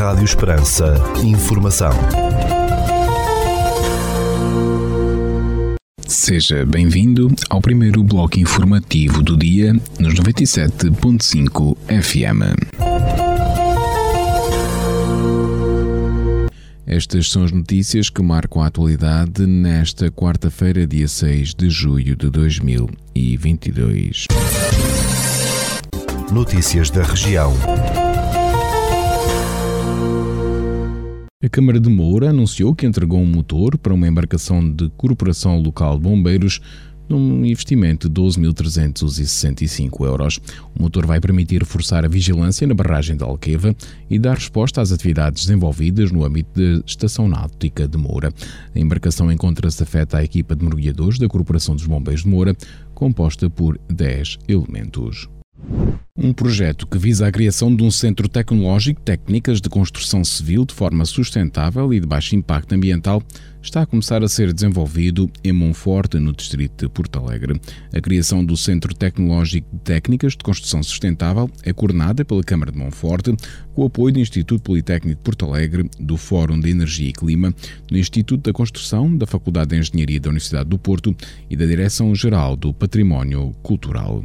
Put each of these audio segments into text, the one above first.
Rádio Esperança. Informação. Seja bem-vindo ao primeiro bloco informativo do dia nos 97.5 FM. Estas são as notícias que marcam a atualidade nesta quarta-feira, dia 6 de julho de 2022. Notícias da região. A Câmara de Moura anunciou que entregou um motor para uma embarcação de Corporação Local de Bombeiros num investimento de 12.365 euros. O motor vai permitir reforçar a vigilância na barragem de Alqueva e dar resposta às atividades desenvolvidas no âmbito da Estação Náutica de Moura. A embarcação encontra-se afeta à equipa de mergulhadores da Corporação dos Bombeiros de Moura, composta por 10 elementos. Um projeto que visa a criação de um centro tecnológico de técnicas de construção civil de forma sustentável e de baixo impacto ambiental está a começar a ser desenvolvido em Monforte, no distrito de Porto Alegre. A criação do Centro Tecnológico de Técnicas de Construção Sustentável é coordenada pela Câmara de Monforte, com o apoio do Instituto Politécnico de Porto Alegre, do Fórum de Energia e Clima, do Instituto da Construção, da Faculdade de Engenharia da Universidade do Porto e da Direção-Geral do Património Cultural.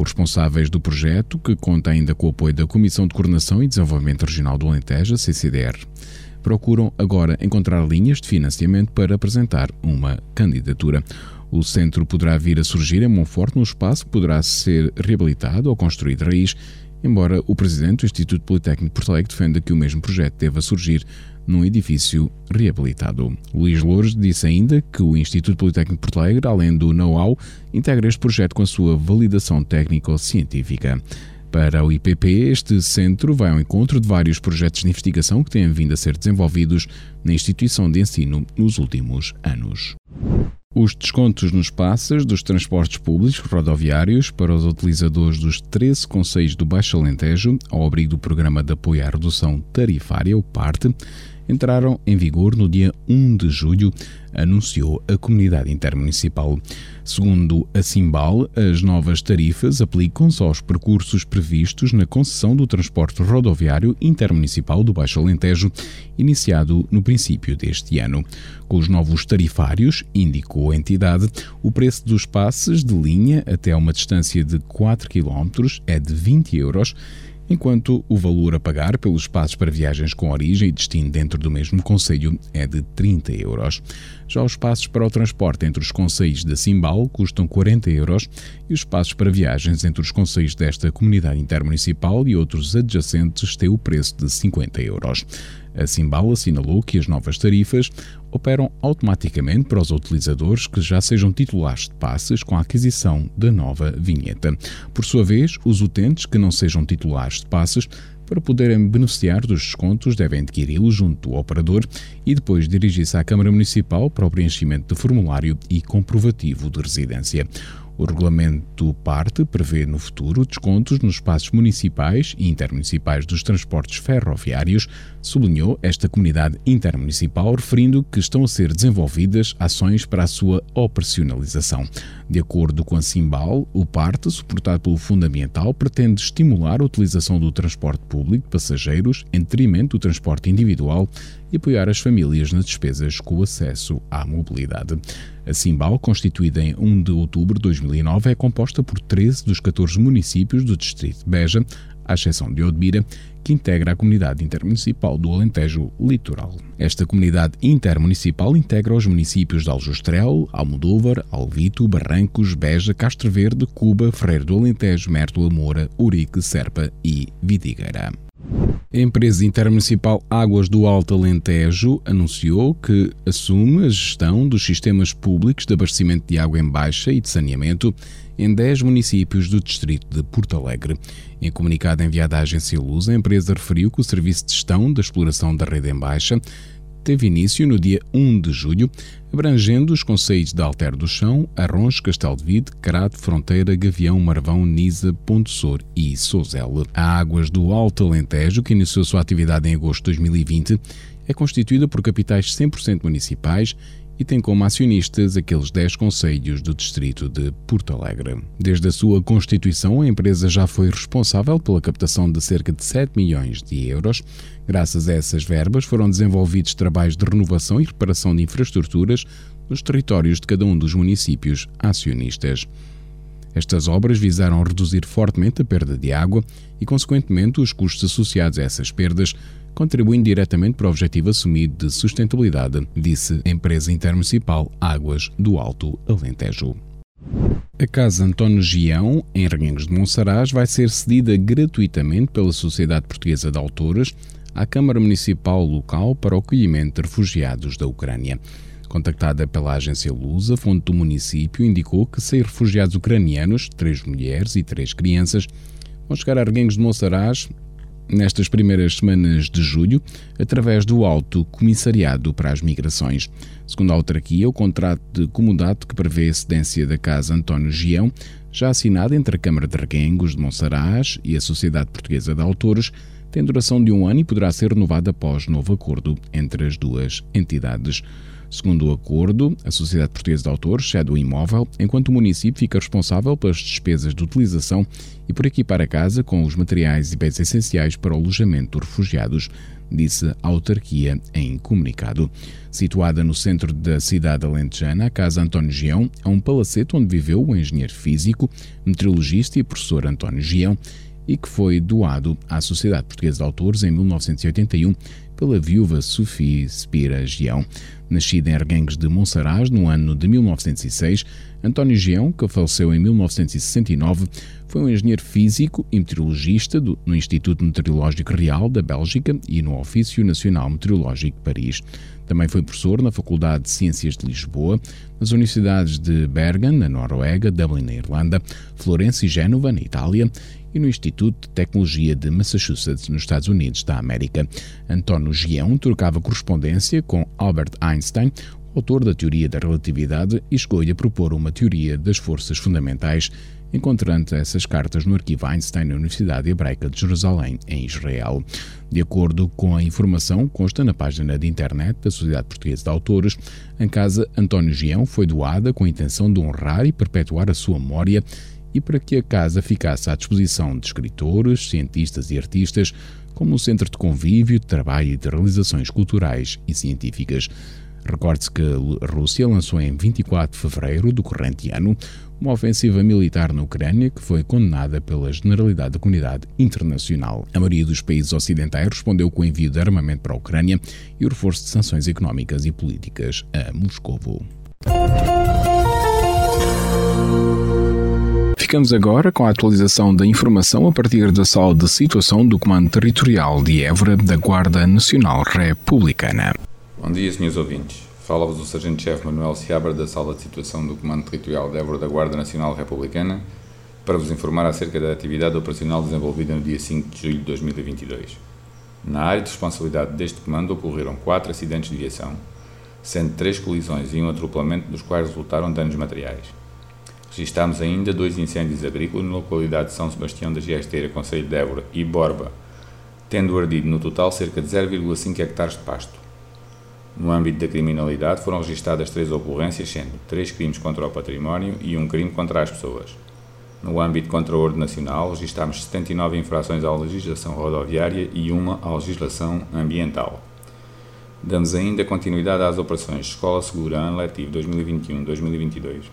Os responsáveis do projeto, que conta ainda com o apoio da Comissão de Coordenação e Desenvolvimento Regional do Alentejo, CCDR, procuram agora encontrar linhas de financiamento para apresentar uma candidatura. O centro poderá vir a surgir em Monforte, num espaço que poderá ser reabilitado ou construído de raiz, embora o presidente do Instituto Politécnico de Porto Alegre defenda que o mesmo projeto deva surgir num edifício reabilitado. Luís Loures disse ainda que o Instituto Politécnico de Porto Alegre, além do know-how, integra este projeto com a sua validação técnico-científica. Para o IPP, este centro vai ao encontro de vários projetos de investigação que têm vindo a ser desenvolvidos na instituição de ensino nos últimos anos. Os descontos nos passes dos transportes públicos rodoviários para os utilizadores dos 13 conselhos do Baixo Alentejo, ao abrigo do Programa de Apoio à Redução Tarifária, o PARTE, entraram em vigor no dia 1 de julho, anunciou a Comunidade Intermunicipal. Segundo a Simbal, as novas tarifas aplicam-se aos percursos previstos na concessão do transporte rodoviário intermunicipal do Baixo Alentejo, iniciado no princípio deste ano. Com os novos tarifários, indicou a entidade, o preço dos passes de linha até uma distância de 4 km é de 20 euros enquanto o valor a pagar pelos passos para viagens com origem e destino dentro do mesmo conselho é de 30 euros. Já os passos para o transporte entre os conselhos da Simbal custam 40 euros e os passos para viagens entre os conselhos desta comunidade intermunicipal e outros adjacentes têm o preço de 50 euros. A Simbal assinalou que as novas tarifas operam automaticamente para os utilizadores que já sejam titulares de passes com a aquisição da nova vinheta. Por sua vez, os utentes que não sejam titulares de passes para poderem beneficiar dos descontos, devem adquiri-los junto ao operador e depois dirigir-se à Câmara Municipal para o preenchimento de formulário e comprovativo de residência. O regulamento parte prevê no futuro descontos nos espaços municipais e intermunicipais dos transportes ferroviários, sublinhou esta comunidade intermunicipal, referindo que estão a ser desenvolvidas ações para a sua operacionalização. De acordo com a Simbal, o parte, suportado pelo Fundo Ambiental, pretende estimular a utilização do transporte público de passageiros em detrimento do transporte individual e apoiar as famílias nas despesas com o acesso à mobilidade. A Simbal, constituída em 1 de outubro de 2009, é composta por 13 dos 14 municípios do distrito de Beja, à exceção de Odmira, que integra a comunidade intermunicipal do Alentejo Litoral. Esta comunidade intermunicipal integra os municípios de Aljustrel, Almodóvar, Alvito, Barrancos, Beja, Castro Verde, Cuba, Freire do Alentejo, Mértola, Moura, Urique, Serpa e Vidigueira. A empresa intermunicipal Águas do Alto Alentejo anunciou que assume a gestão dos sistemas públicos de abastecimento de água em baixa e de saneamento em 10 municípios do distrito de Porto Alegre. Em comunicado enviado à agência Luz, a empresa referiu que o serviço de gestão da exploração da rede em baixa teve início no dia 1 de julho, abrangendo os concelhos de Alter do Chão, Arrons, Castelo de Vide, Crato, Fronteira, Gavião, Marvão, Nisa, Ponte Sor e Sozel. A Águas do Alto Alentejo, que iniciou sua atividade em agosto de 2020, é constituída por capitais 100% municipais e tem como acionistas aqueles 10 conselhos do distrito de Porto Alegre. Desde a sua constituição, a empresa já foi responsável pela captação de cerca de 7 milhões de euros. Graças a essas verbas, foram desenvolvidos trabalhos de renovação e reparação de infraestruturas nos territórios de cada um dos municípios acionistas. Estas obras visaram reduzir fortemente a perda de água e, consequentemente, os custos associados a essas perdas, contribuindo diretamente para o objetivo assumido de sustentabilidade, disse a empresa intermunicipal Águas do Alto Alentejo. A Casa António Gião, em Reguengos de Monsaraz, vai ser cedida gratuitamente pela Sociedade Portuguesa de Autores à Câmara Municipal local para o acolhimento de refugiados da Ucrânia. Contactada pela agência Lusa, fonte do município indicou que seis refugiados ucranianos, três mulheres e três crianças, vão chegar a Arguengos de Monsaraz nestas primeiras semanas de julho, através do Alto Comissariado para as Migrações. Segundo a autarquia, o contrato de comodato que prevê a cedência da Casa António Gião, já assinado entre a Câmara de Reguengos de Monsaraz e a Sociedade Portuguesa de Autores, tem duração de um ano e poderá ser renovado após novo acordo entre as duas entidades. Segundo o acordo, a Sociedade Portuguesa de Autores cede o imóvel, enquanto o município fica responsável pelas despesas de utilização e por equipar a casa com os materiais e bens essenciais para o alojamento dos refugiados, disse a autarquia em comunicado. Situada no centro da cidade alentejana, a Casa António Gião é um palacete onde viveu o engenheiro físico, meteorologista e professor António Gião e que foi doado à Sociedade Portuguesa de Autores em 1981 pela viúva Sophie Spira Gião. Nascida em Erguengues de Monsaraz no ano de 1906, António Gião, que faleceu em 1969, foi um engenheiro físico e meteorologista do, no Instituto Meteorológico Real da Bélgica e no Ofício Nacional Meteorológico de Paris. Também foi professor na Faculdade de Ciências de Lisboa, nas universidades de Bergen, na Noruega, Dublin, na Irlanda, Florença e Génova, na Itália, e no Instituto de Tecnologia de Massachusetts, nos Estados Unidos da América. António Gião trocava correspondência com Albert Einstein, autor da teoria da relatividade, e a propor uma teoria das forças fundamentais, encontrando essas cartas no arquivo Einstein na Universidade Hebraica de Jerusalém, em Israel. De acordo com a informação consta na página de internet da Sociedade Portuguesa de Autores, a casa António Gião foi doada com a intenção de honrar e perpetuar a sua memória e para que a casa ficasse à disposição de escritores, cientistas e artistas, como um centro de convívio, de trabalho e de realizações culturais e científicas. Recorde-se que a Rússia lançou em 24 de fevereiro do corrente ano uma ofensiva militar na Ucrânia que foi condenada pela generalidade da comunidade internacional. A maioria dos países ocidentais respondeu com o envio de armamento para a Ucrânia e o reforço de sanções económicas e políticas a Moscovo. Ficamos agora com a atualização da informação a partir da sala de situação do Comando Territorial de Évora da Guarda Nacional Republicana. Bom dia, senhores ouvintes. Fala-vos o Sargento-Chefe Manuel Seabra da Sala de Situação do Comando Territorial de Évora da Guarda Nacional Republicana para vos informar acerca da atividade operacional desenvolvida no dia 5 de julho de 2022. Na área de responsabilidade deste comando ocorreram quatro acidentes de viação, sendo três colisões e um atropelamento dos quais resultaram danos materiais. Registámos ainda dois incêndios agrícolas na localidade de São Sebastião da Giesteira, Conselho de Évora e Borba, tendo ardido no total cerca de 0,5 hectares de pasto. No âmbito da criminalidade foram registadas três ocorrências, sendo três crimes contra o património e um crime contra as pessoas. No âmbito contra o ordem nacional, registámos 79 infrações à legislação rodoviária e uma à legislação ambiental. Damos ainda continuidade às operações Escola Segura Ano Letivo 2021-2022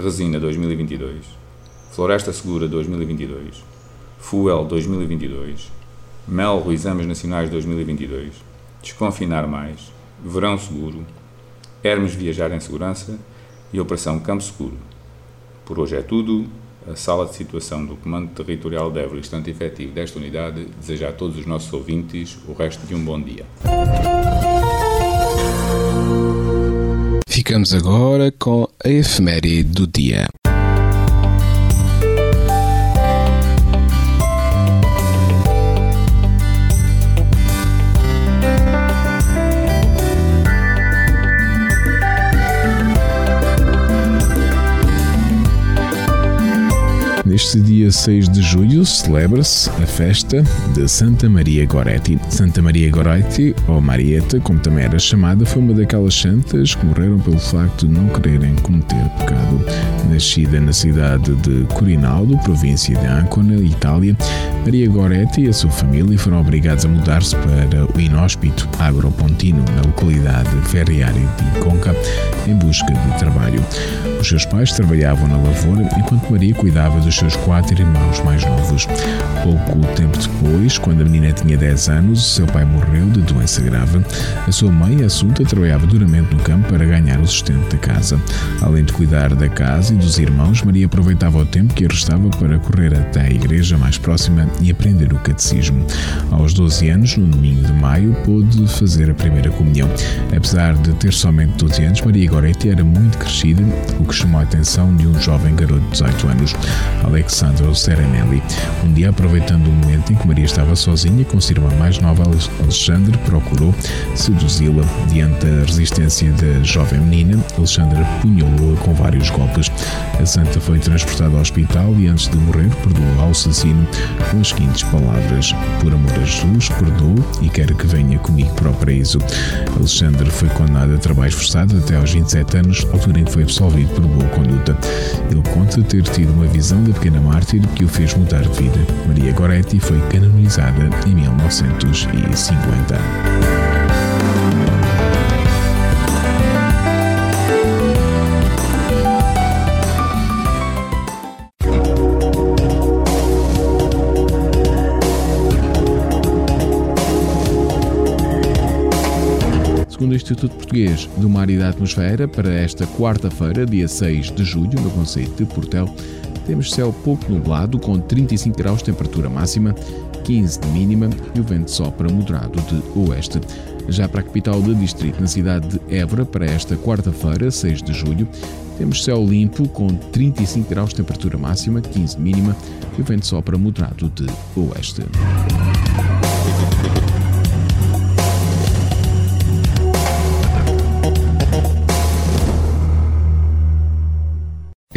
Resina 2022, Floresta Segura 2022, Fuel 2022, Melro Exames Nacionais 2022, Desconfinar Mais, Verão Seguro, Hermes Viajar em Segurança e Operação Campo Seguro. Por hoje é tudo. A sala de situação do Comando Territorial de Évora, instante efetivo desta unidade, deseja a todos os nossos ouvintes o resto de um bom dia. Ficamos agora com a efeméride do dia. Neste dia dia 6 de julho celebra-se a festa de Santa Maria Goretti. Santa Maria Goretti, ou Marieta, como também era chamada, foi uma daquelas santas que morreram pelo facto de não quererem cometer pecado. Nascida na cidade de Corinaldo, província de Ancona, Itália, Maria Goretti e a sua família foram obrigados a mudar-se para o inóspito Agropontino, na localidade ferroviária de Conca, em busca de trabalho. Os seus pais trabalhavam na lavoura enquanto Maria cuidava dos seus quatro irmãos mais novos. Pouco tempo depois, quando a menina tinha 10 anos, seu pai morreu de doença grave. A sua mãe, Assunta, trabalhava duramente no campo para ganhar o sustento da casa. Além de cuidar da casa e dos irmãos, Maria aproveitava o tempo que restava para correr até a igreja mais próxima e aprender o catecismo. Aos 12 anos, no domingo de maio, pôde fazer a primeira comunhão. Apesar de ter somente 12 anos, Maria Goretti era muito crescida, o que chamou a atenção de um jovem garoto de 18 anos, Alexandro Serenelli. Um dia, aproveitando o momento em que Maria estava sozinha com sua irmã mais nova, Alexandre, procurou seduzi-la. Diante da resistência da jovem menina, Alexandre punhou-a com vários golpes. A santa foi transportada ao hospital e, antes de morrer, perdoou ao assassino com as seguintes palavras: Por amor a Jesus, perdoou e quero que venha comigo para o paraíso. Alexandre foi condenado a trabalho forçado até aos 27 anos, altura em que foi absolvido por boa conduta. Ele conta ter tido uma visão da pequena mártir que o fez mudar de vida. Maria Goretti foi canonizada em 1950. Segundo o Instituto Português do Mar e da Atmosfera, para esta quarta-feira, dia 6 de julho, no Conceito de Portel, temos céu pouco nublado, com 35 graus de temperatura máxima, 15 de mínima e o vento sopra moderado de oeste. Já para a capital do distrito, na cidade de Évora, para esta quarta-feira, 6 de julho, temos céu limpo com 35 graus de temperatura máxima, 15 de mínima e o vento sopra moderado de oeste.